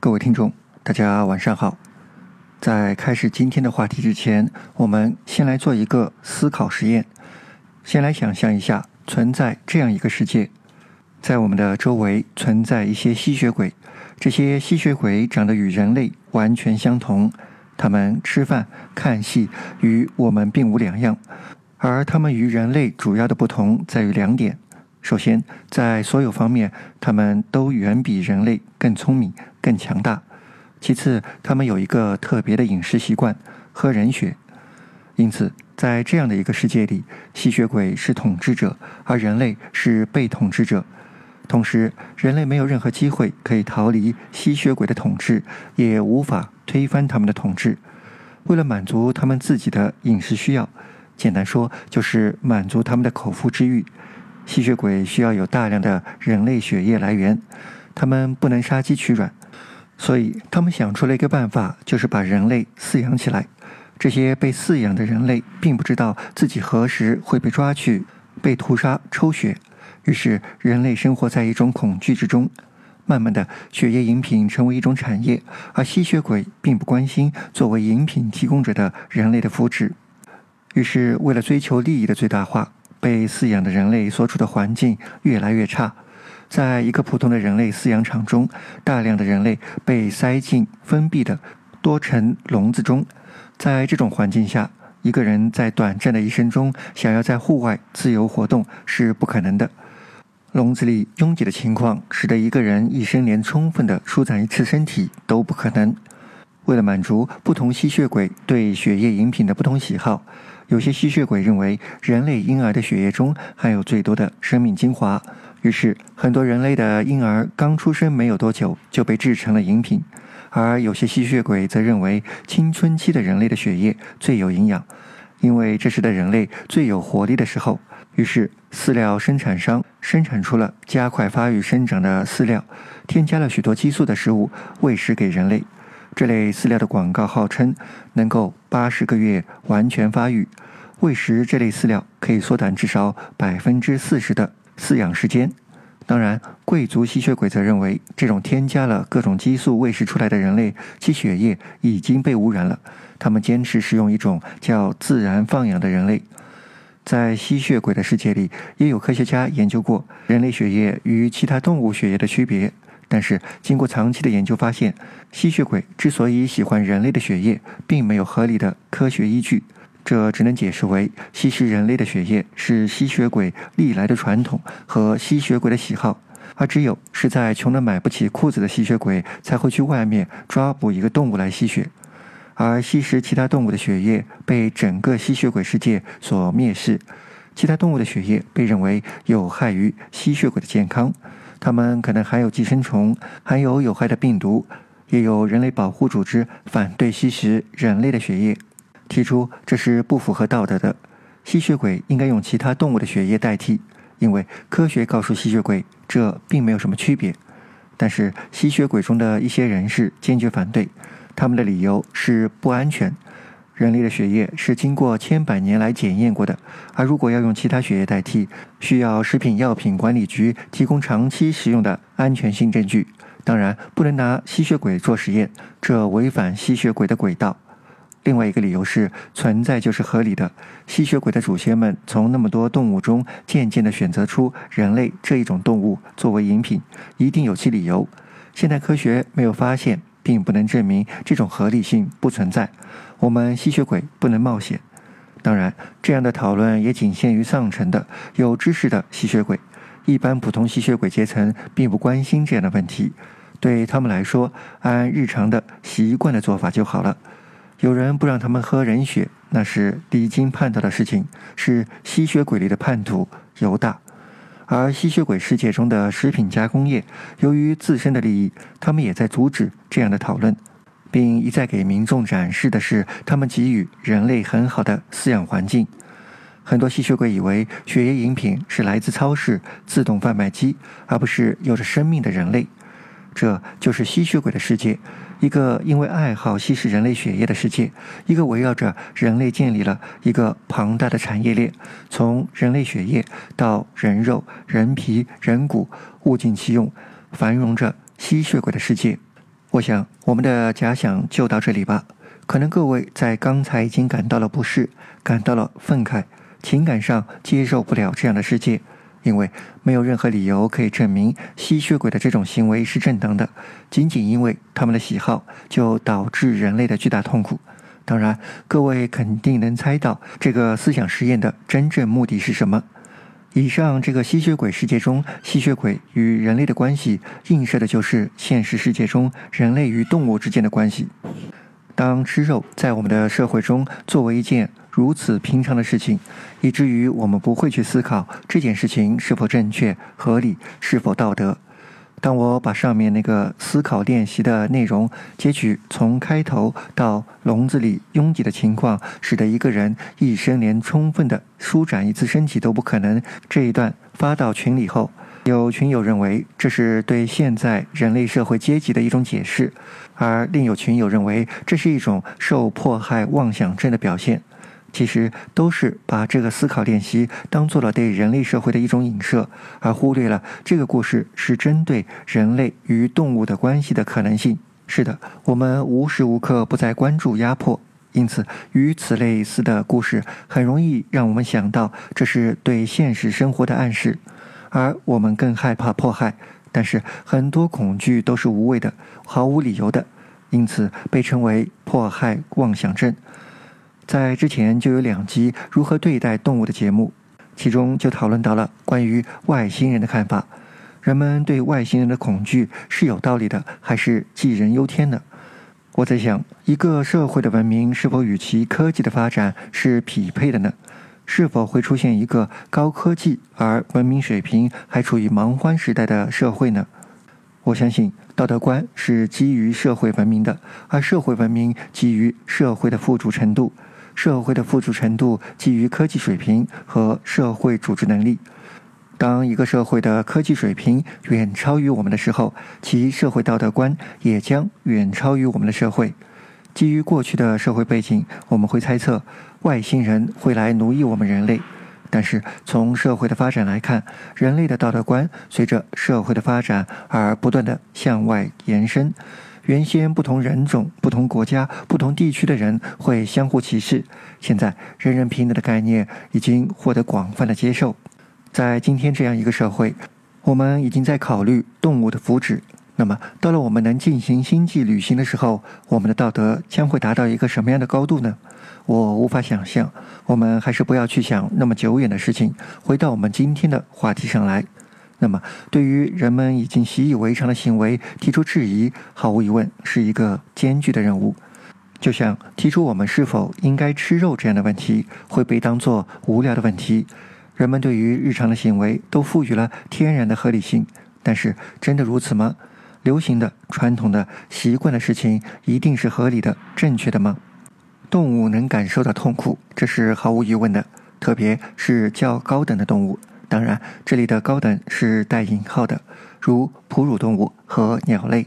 各位听众，大家晚上好。在开始今天的话题之前，我们先来做一个思考实验。先来想象一下，存在这样一个世界，在我们的周围存在一些吸血鬼。这些吸血鬼长得与人类完全相同，他们吃饭、看戏，与我们并无两样。而他们与人类主要的不同在于两点。首先，在所有方面，他们都远比人类更聪明、更强大。其次，他们有一个特别的饮食习惯——喝人血。因此，在这样的一个世界里，吸血鬼是统治者，而人类是被统治者。同时，人类没有任何机会可以逃离吸血鬼的统治，也无法推翻他们的统治。为了满足他们自己的饮食需要，简单说，就是满足他们的口腹之欲。吸血鬼需要有大量的人类血液来源，他们不能杀鸡取卵，所以他们想出了一个办法，就是把人类饲养起来。这些被饲养的人类并不知道自己何时会被抓去被屠杀抽血，于是人类生活在一种恐惧之中。慢慢的，血液饮品成为一种产业，而吸血鬼并不关心作为饮品提供者的人类的福祉。于是，为了追求利益的最大化。被饲养的人类所处的环境越来越差，在一个普通的人类饲养场中，大量的人类被塞进封闭的多层笼子中。在这种环境下，一个人在短暂的一生中想要在户外自由活动是不可能的。笼子里拥挤的情况，使得一个人一生连充分的舒展一次身体都不可能。为了满足不同吸血鬼对血液饮品的不同喜好。有些吸血鬼认为人类婴儿的血液中含有最多的生命精华，于是很多人类的婴儿刚出生没有多久就被制成了饮品；而有些吸血鬼则认为青春期的人类的血液最有营养，因为这时的人类最有活力的时候。于是饲料生产商生产出了加快发育生长的饲料，添加了许多激素的食物喂食给人类。这类饲料的广告号称能够八十个月完全发育，喂食这类饲料可以缩短至少百分之四十的饲养时间。当然，贵族吸血鬼则认为这种添加了各种激素喂食出来的人类其血液已经被污染了。他们坚持使用一种叫自然放养的人类。在吸血鬼的世界里，也有科学家研究过人类血液与其他动物血液的区别。但是，经过长期的研究发现，吸血鬼之所以喜欢人类的血液，并没有合理的科学依据。这只能解释为吸食人类的血液是吸血鬼历来的传统和吸血鬼的喜好，而只有是在穷得买不起裤子的吸血鬼才会去外面抓捕一个动物来吸血，而吸食其他动物的血液被整个吸血鬼世界所蔑视。其他动物的血液被认为有害于吸血鬼的健康。它们可能含有寄生虫，含有有害的病毒，也有人类保护组织反对吸食人类的血液，提出这是不符合道德的。吸血鬼应该用其他动物的血液代替，因为科学告诉吸血鬼这并没有什么区别。但是吸血鬼中的一些人士坚决反对，他们的理由是不安全。人类的血液是经过千百年来检验过的，而如果要用其他血液代替，需要食品药品管理局提供长期使用的安全性证据。当然，不能拿吸血鬼做实验，这违反吸血鬼的轨道。另外一个理由是，存在就是合理的。吸血鬼的祖先们从那么多动物中渐渐地选择出人类这一种动物作为饮品，一定有其理由。现代科学没有发现。并不能证明这种合理性不存在。我们吸血鬼不能冒险。当然，这样的讨论也仅限于上层的有知识的吸血鬼。一般普通吸血鬼阶层并不关心这样的问题。对他们来说，按日常的习惯的做法就好了。有人不让他们喝人血，那是离经叛道的事情，是吸血鬼里的叛徒犹大。而吸血鬼世界中的食品加工业，由于自身的利益，他们也在阻止这样的讨论，并一再给民众展示的是他们给予人类很好的饲养环境。很多吸血鬼以为血液饮品是来自超市自动贩卖机，而不是有着生命的人类。这就是吸血鬼的世界。一个因为爱好吸食人类血液的世界，一个围绕着人类建立了一个庞大的产业链，从人类血液到人肉、人皮、人骨，物尽其用，繁荣着吸血鬼的世界。我想我们的假想就到这里吧。可能各位在刚才已经感到了不适，感到了愤慨，情感上接受不了这样的世界，因为没有任何理由可以证明吸血鬼的这种行为是正当的。仅仅因为他们的喜好，就导致人类的巨大痛苦。当然，各位肯定能猜到这个思想实验的真正目的是什么。以上这个吸血鬼世界中，吸血鬼与人类的关系映射的就是现实世界中人类与动物之间的关系。当吃肉在我们的社会中作为一件如此平常的事情，以至于我们不会去思考这件事情是否正确、合理、是否道德。当我把上面那个思考练习的内容截取从开头到笼子里拥挤的情况，使得一个人一生连充分的舒展一次身体都不可能，这一段发到群里后，有群友认为这是对现在人类社会阶级的一种解释，而另有群友认为这是一种受迫害妄想症的表现。其实都是把这个思考练习当做了对人类社会的一种影射，而忽略了这个故事是针对人类与动物的关系的可能性。是的，我们无时无刻不在关注压迫，因此与此类似的故事很容易让我们想到这是对现实生活的暗示，而我们更害怕迫害。但是很多恐惧都是无谓的、毫无理由的，因此被称为迫害妄想症。在之前就有两集如何对待动物的节目，其中就讨论到了关于外星人的看法。人们对外星人的恐惧是有道理的，还是杞人忧天呢？我在想，一个社会的文明是否与其科技的发展是匹配的呢？是否会出现一个高科技而文明水平还处于蛮荒时代的社会呢？我相信道德观是基于社会文明的，而社会文明基于社会的富足程度。社会的富足程度基于科技水平和社会组织能力。当一个社会的科技水平远超于我们的时候，其社会道德观也将远超于我们的社会。基于过去的社会背景，我们会猜测外星人会来奴役我们人类。但是从社会的发展来看，人类的道德观随着社会的发展而不断的向外延伸。原先不同人种、不同国家、不同地区的人会相互歧视，现在人人平等的概念已经获得广泛的接受。在今天这样一个社会，我们已经在考虑动物的福祉。那么，到了我们能进行星际旅行的时候，我们的道德将会达到一个什么样的高度呢？我无法想象。我们还是不要去想那么久远的事情，回到我们今天的话题上来。那么，对于人们已经习以为常的行为提出质疑，毫无疑问是一个艰巨的任务。就像提出我们是否应该吃肉这样的问题，会被当作无聊的问题。人们对于日常的行为都赋予了天然的合理性，但是真的如此吗？流行的、传统的、习惯的事情一定是合理的、正确的吗？动物能感受到痛苦，这是毫无疑问的，特别是较高等的动物。当然，这里的高等是带引号的，如哺乳动物和鸟类。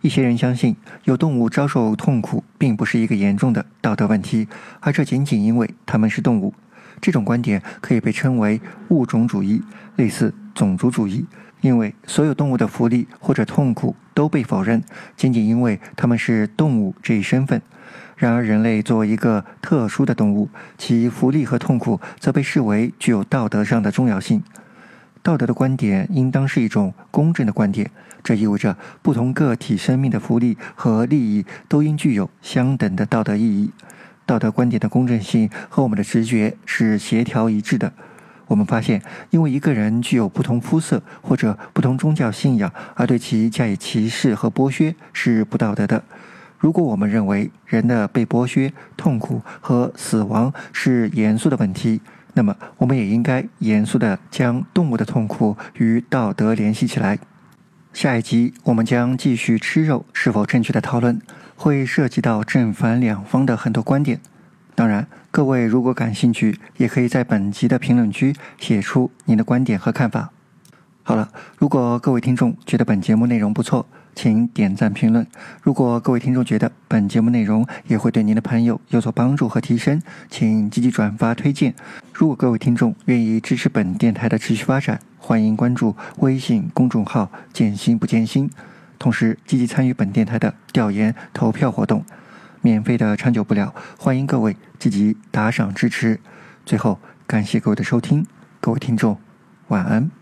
一些人相信，有动物遭受痛苦并不是一个严重的道德问题，而这仅仅因为它们是动物。这种观点可以被称为物种主义，类似种族主义，因为所有动物的福利或者痛苦都被否认，仅仅因为它们是动物这一身份。然而，人类作为一个特殊的动物，其福利和痛苦则被视为具有道德上的重要性。道德的观点应当是一种公正的观点，这意味着不同个体生命的福利和利益都应具有相等的道德意义。道德观点的公正性和我们的直觉是协调一致的。我们发现，因为一个人具有不同肤色或者不同宗教信仰而对其加以歧视和剥削是不道德的。如果我们认为人的被剥削、痛苦和死亡是严肃的问题，那么我们也应该严肃地将动物的痛苦与道德联系起来。下一集我们将继续吃肉是否正确的讨论，会涉及到正反两方的很多观点。当然，各位如果感兴趣，也可以在本集的评论区写出您的观点和看法。好了，如果各位听众觉得本节目内容不错，请点赞评论。如果各位听众觉得本节目内容也会对您的朋友有所帮助和提升，请积极转发推荐。如果各位听众愿意支持本电台的持续发展，欢迎关注微信公众号“见心不见心”。同时积极参与本电台的调研投票活动。免费的长久不了，欢迎各位积极打赏支持。最后，感谢各位的收听，各位听众，晚安。